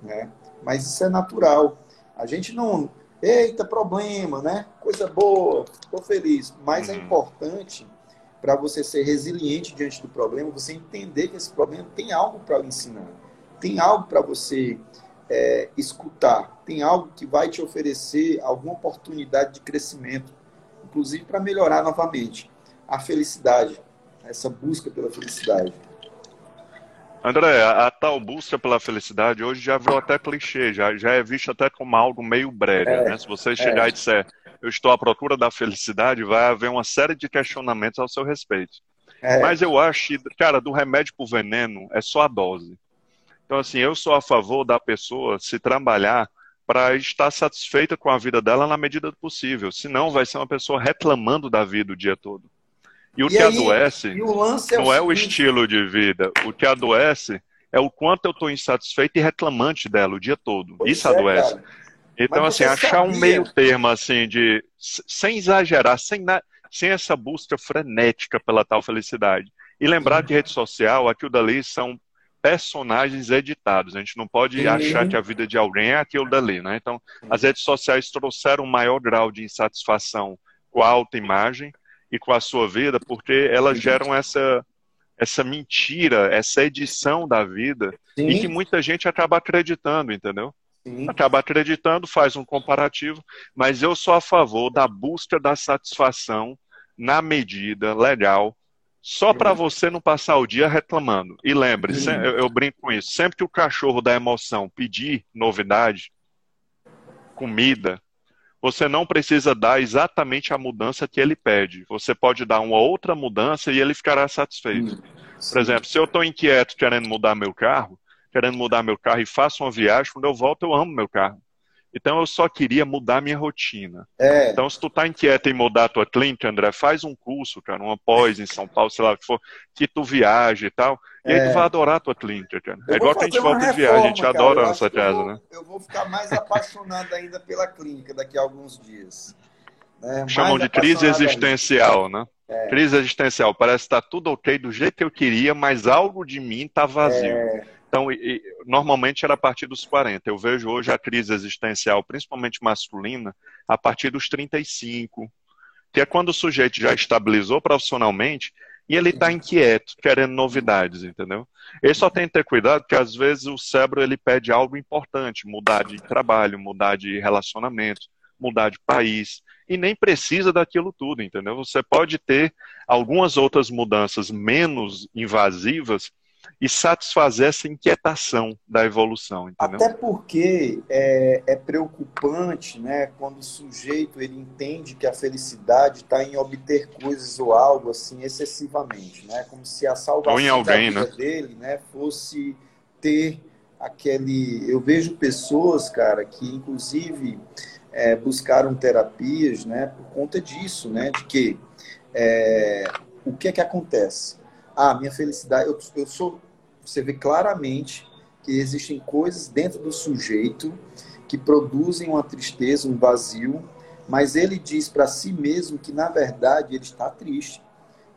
Né? Mas isso é natural. A gente não. Eita, problema, né? Coisa boa, estou feliz. Mas é uhum. é importante para você ser resiliente diante do problema, você entender que esse problema tem algo para lhe ensinar, tem algo para você é, escutar, tem algo que vai te oferecer alguma oportunidade de crescimento, inclusive para melhorar novamente a felicidade, essa busca pela felicidade. André, a, tal busca pela felicidade hoje já virou até clichê, já, já é visto até como algo meio breve, é, né? Se você chegar é. e disser, eu estou à procura da felicidade, vai haver uma série de questionamentos ao seu respeito. É. Mas eu acho cara, do remédio para o veneno é só a dose. Então, assim, eu sou a favor da pessoa se trabalhar para estar satisfeita com a vida dela na medida do possível. Senão, vai ser uma pessoa reclamando da vida o dia todo. E o e que aí, adoece o é não é o estilo de vida. O que adoece é o quanto eu estou insatisfeito e reclamante dela o dia todo. Pois Isso é, adoece. Cara. Então, assim, achar sabia. um meio termo, assim, de sem exagerar, sem, na, sem essa busca frenética pela tal felicidade. E lembrar que rede social, aquilo dali são personagens editados. A gente não pode Sim. achar que a vida de alguém é aquilo dali, né? Então, as redes sociais trouxeram um maior grau de insatisfação com a autoimagem e com a sua vida, porque elas geram essa essa mentira, essa edição da vida, Sim. e que muita gente acaba acreditando, entendeu? Sim. acaba acreditando, faz um comparativo, mas eu sou a favor da busca da satisfação na medida legal, só para você não passar o dia reclamando. E lembre, eu, eu brinco com isso, sempre que o cachorro da emoção pedir novidade, comida, você não precisa dar exatamente a mudança que ele pede. Você pode dar uma outra mudança e ele ficará satisfeito. Por exemplo, se eu estou inquieto querendo mudar meu carro, querendo mudar meu carro e faço uma viagem, quando eu volto eu amo meu carro. Então eu só queria mudar minha rotina. É. Então, se tu tá inquieto em mudar a tua clínica, André, faz um curso, cara, uma pós em São Paulo, sei lá o que for, que tu viaje e tal. E é. aí tu vai adorar a tua clínica, cara. Eu é igual que a gente volta reforma, de viagem, a gente cara, adora a nossa casa, vou, né? Eu vou ficar mais apaixonado ainda pela clínica daqui a alguns dias. Né? Chamam de crise existencial, ainda. né? É. Crise existencial. Parece que está tudo ok do jeito que eu queria, mas algo de mim está vazio. É. Então, e, normalmente era a partir dos 40. Eu vejo hoje a crise existencial, principalmente masculina, a partir dos 35, que é quando o sujeito já estabilizou profissionalmente e ele está inquieto, querendo novidades, entendeu? Ele só tem que ter cuidado que às vezes o cérebro ele pede algo importante, mudar de trabalho, mudar de relacionamento, mudar de país, e nem precisa daquilo tudo, entendeu? Você pode ter algumas outras mudanças menos invasivas e satisfazer essa inquietação da evolução. Entendeu? Até porque é, é, preocupante né, quando o sujeito ele entende que a felicidade está em obter coisas ou algo assim excessivamente, né? como se a salvação alguém, da vida né? dele né, fosse ter aquele. Eu vejo pessoas, cara, que inclusive é, buscaram terapias né, por conta disso, né, de que é, o que é que acontece? Ah, minha felicidade, eu, eu sou, você vê claramente que existem coisas dentro do sujeito que produzem uma tristeza, um vazio, mas ele diz para si mesmo que na verdade ele está triste.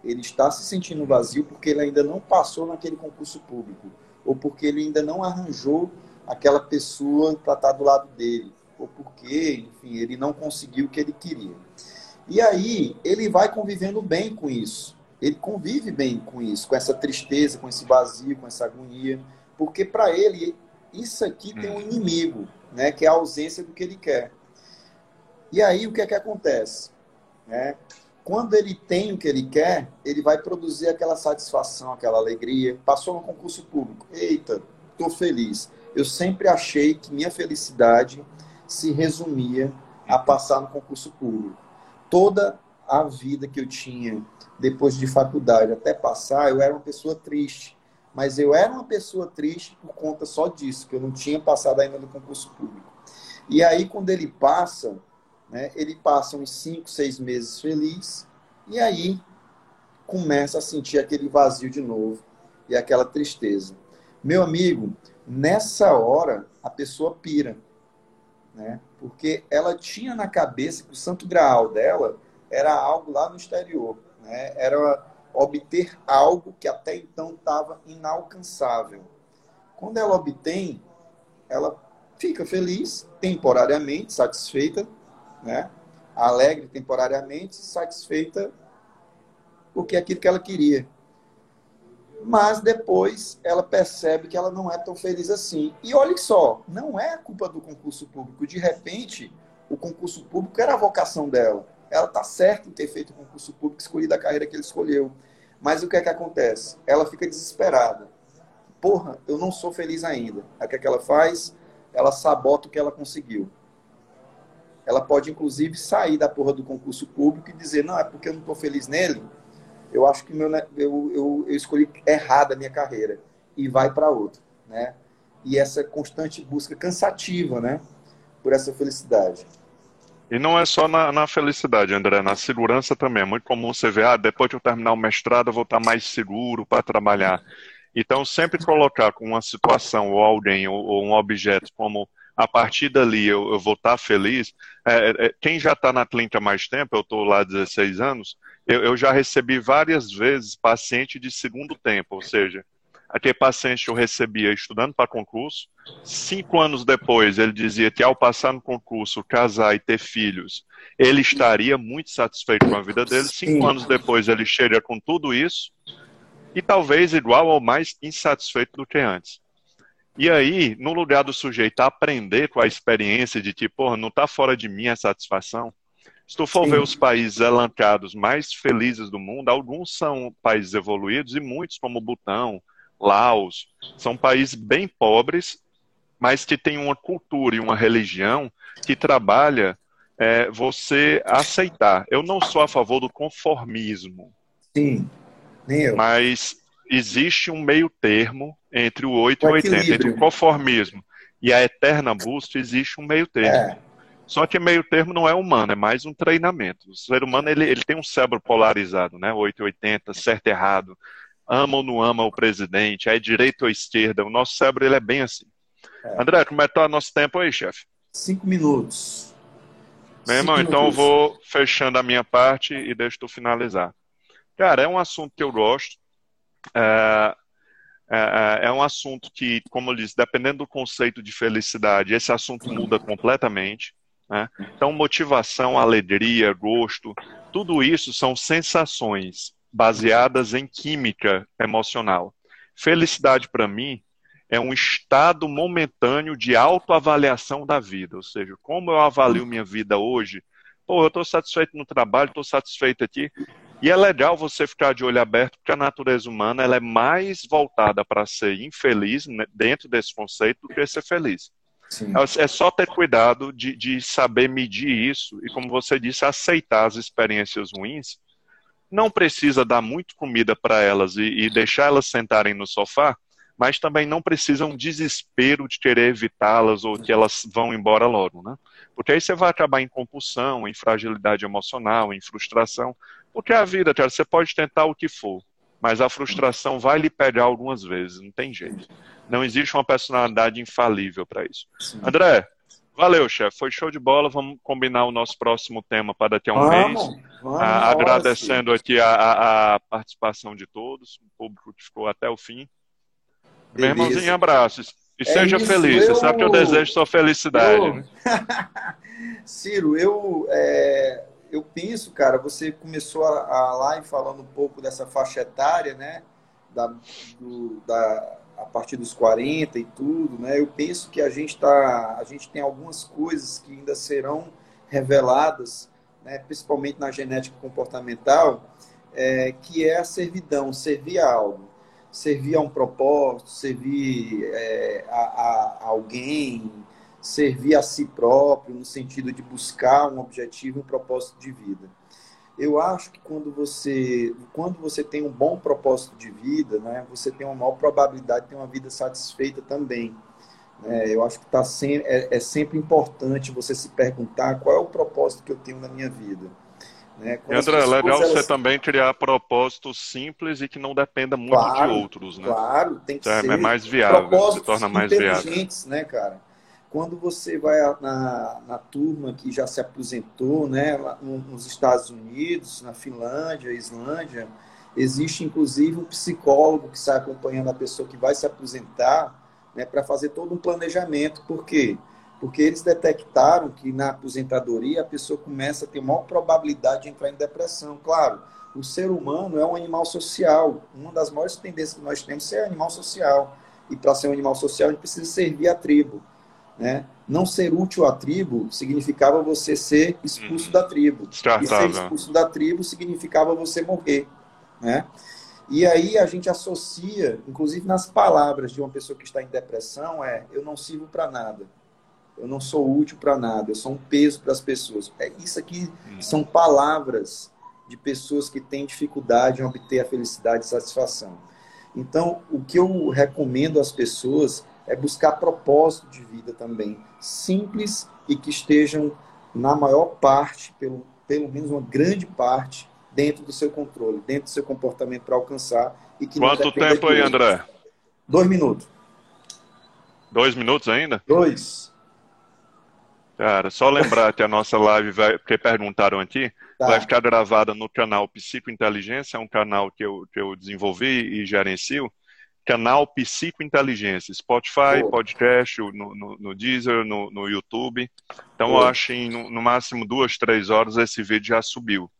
Ele está se sentindo vazio porque ele ainda não passou naquele concurso público ou porque ele ainda não arranjou aquela pessoa para estar do lado dele, ou porque, enfim, ele não conseguiu o que ele queria. E aí ele vai convivendo bem com isso ele convive bem com isso, com essa tristeza, com esse vazio, com essa agonia, porque para ele isso aqui tem um hum. inimigo, né, que é a ausência do que ele quer. E aí o que é que acontece? Né? Quando ele tem o que ele quer, ele vai produzir aquela satisfação, aquela alegria. Passou no concurso público. Eita, estou feliz. Eu sempre achei que minha felicidade se resumia a passar no concurso público. Toda a vida que eu tinha depois de faculdade até passar, eu era uma pessoa triste. Mas eu era uma pessoa triste por conta só disso, que eu não tinha passado ainda no concurso público. E aí, quando ele passa, né, ele passa uns 5, 6 meses feliz, e aí começa a sentir aquele vazio de novo e aquela tristeza. Meu amigo, nessa hora a pessoa pira, né? Porque ela tinha na cabeça que o santo graal dela era algo lá no exterior né? era obter algo que até então estava inalcançável. Quando ela obtém, ela fica feliz, temporariamente satisfeita, né? alegre temporariamente, satisfeita porque é aquilo que ela queria. Mas depois ela percebe que ela não é tão feliz assim. E olhe só, não é culpa do concurso público. De repente, o concurso público era a vocação dela ela está certa em ter feito o concurso público, escolhido a carreira que ele escolheu. Mas o que é que acontece? Ela fica desesperada. Porra, eu não sou feliz ainda. Aí o que é que ela faz? Ela sabota o que ela conseguiu. Ela pode, inclusive, sair da porra do concurso público e dizer, não, é porque eu não estou feliz nele. Eu acho que meu, eu, eu, eu escolhi errada a minha carreira. E vai para outro, né? E essa constante busca cansativa, né? Por essa felicidade. E não é só na, na, felicidade, André, na segurança também. É muito comum você ver, ah, depois de eu terminar o mestrado, eu vou estar mais seguro para trabalhar. Então, sempre colocar com uma situação ou alguém ou, ou um objeto como a partir dali eu, eu vou estar feliz. É, é, quem já está na clínica há mais tempo, eu estou lá há 16 anos, eu, eu já recebi várias vezes paciente de segundo tempo, ou seja, Aquele paciente eu recebia estudando para concurso. Cinco anos depois, ele dizia que ao passar no concurso, casar e ter filhos, ele estaria muito satisfeito com a vida dele. Cinco Sim. anos depois, ele chega com tudo isso e talvez igual ou mais insatisfeito do que antes. E aí, no lugar do sujeito aprender com a experiência de tipo, não está fora de mim a satisfação. Se tu for Sim. ver os países elencados mais felizes do mundo, alguns são países evoluídos e muitos, como o Butão, Laos, são países bem pobres, mas que têm uma cultura e uma religião que trabalha é, você aceitar. Eu não sou a favor do conformismo. Sim, nem eu. Mas existe um meio termo entre o 8 o e o 80, entre o conformismo e a eterna busca, existe um meio termo. É. Só que meio termo não é humano, é mais um treinamento. O ser humano ele, ele tem um cérebro polarizado, né? 880, certo e errado. Ama ou não ama o presidente, é direita ou esquerda. O nosso cérebro ele é bem assim. É. André, como é que tá o nosso tempo aí, chefe? Cinco minutos. Meu irmão, Cinco então minutos. eu vou fechando a minha parte e deixo tu finalizar. Cara, é um assunto que eu gosto. É, é, é, é um assunto que, como eu disse, dependendo do conceito de felicidade, esse assunto muda completamente. Né? Então, motivação, alegria, gosto, tudo isso são sensações baseadas em química emocional. Felicidade, para mim, é um estado momentâneo de autoavaliação da vida. Ou seja, como eu avalio minha vida hoje? Pô, eu estou satisfeito no trabalho, estou satisfeito aqui. E é legal você ficar de olho aberto, porque a natureza humana ela é mais voltada para ser infeliz né, dentro desse conceito do que ser feliz. Sim. É só ter cuidado de, de saber medir isso e, como você disse, aceitar as experiências ruins. Não precisa dar muito comida para elas e, e deixar elas sentarem no sofá, mas também não precisa um desespero de querer evitá-las ou que elas vão embora logo, né? Porque aí você vai acabar em compulsão, em fragilidade emocional, em frustração. Porque a vida, cara, você pode tentar o que for, mas a frustração vai lhe pegar algumas vezes, não tem jeito. Não existe uma personalidade infalível para isso. Sim. André, valeu, chefe. Foi show de bola. Vamos combinar o nosso próximo tema para daqui a um vamos, mês. Vamos, ah, agradecendo aqui a, a, participação de todos, o público que ficou até o fim. Beleza. Meu irmãozinho, abraços. E é seja isso, feliz. Eu... Você sabe que eu desejo sua felicidade. Eu... (laughs) Né? Ciro, eu, é, eu penso, cara, você começou a, a live falando um pouco dessa faixa etária, né? Da, do, da, a partir dos 40 e tudo, né? Eu penso que a gente tá, a gente tem algumas coisas que ainda serão reveladas, né? Principalmente na genética comportamental, é, que é a servidão, servir a algo, servir a um propósito, servir é, a, a, alguém, servir a si próprio no sentido de buscar um objetivo, um propósito de vida eu acho que quando você, quando você tem um bom propósito de vida, né, você tem uma maior probabilidade de ter uma vida satisfeita também. Né? Eu acho que tá sem, é, é, sempre importante você se perguntar qual é o propósito que eu tenho na minha vida. Né? André, é legal elas... você também criar propósitos simples e que não dependa muito claro, de outros. Né? Claro, tem que é, ser. É mais viável, se torna mais viável. né, cara? Quando você vai na, na turma que já se aposentou, né, nos Estados Unidos, na Finlândia, Islândia, existe inclusive um psicólogo que sai acompanhando a pessoa que vai se aposentar, né, para fazer todo um planejamento. Por quê? Porque eles detectaram que na aposentadoria a pessoa começa a ter maior probabilidade de entrar em depressão. Claro, o ser humano é um animal social. Uma das maiores tendências que nós temos é animal social. E para ser um animal social, a gente precisa servir a tribo. Né? Não ser útil à tribo significava você ser expulso uhum. da tribo. E ser expulso da tribo significava você morrer. Né? E aí a gente associa, inclusive nas palavras de uma pessoa que está em depressão, é eu não sirvo para nada. Eu não sou útil para nada, eu sou um peso para as pessoas. É isso aqui uhum. são palavras de pessoas que têm dificuldade em obter a felicidade e satisfação. Então, o que eu recomendo às pessoas é buscar propósito de vida também, simples e que estejam na maior parte, pelo, pelo menos uma grande parte, dentro do seu controle, dentro do seu comportamento para alcançar. E que Quanto tempo aí, André? Dois minutos. Dois minutos ainda? Dois. Cara, só lembrar que a nossa live, vai, porque perguntaram aqui, tá. vai ficar gravada no canal Psicointeligência, é um canal que eu, que eu desenvolvi e gerencio canal Psicointeligência, Spotify, Pô. podcast, no, no, no, Deezer, no, no YouTube. Então, Pô. eu acho que no, no, máximo duas, três horas esse vídeo já subiu.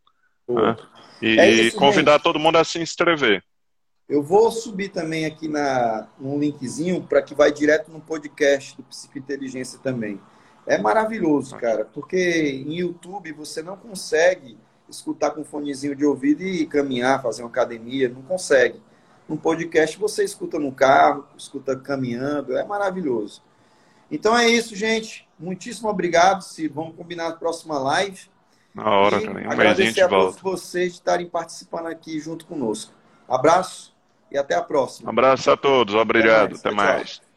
Né? E, é isso, convidar gente. todo mundo a se inscrever. Eu vou subir também aqui na, num linkzinho para que vai direto no podcast do Psicointeligência também. É maravilhoso, cara, porque em YouTube você não consegue escutar com um fonezinho de ouvido e caminhar, fazer uma academia, não consegue. Um podcast você escuta no carro, escuta caminhando, é maravilhoso. Então é isso, gente. Muitíssimo obrigado. Se vamos combinar a próxima live. Na hora, e Um agradecer a, a todos vocês de estarem participando aqui junto conosco. Abraço, e até a próxima. Um abraço a todos, obrigado, até mais. Até mais.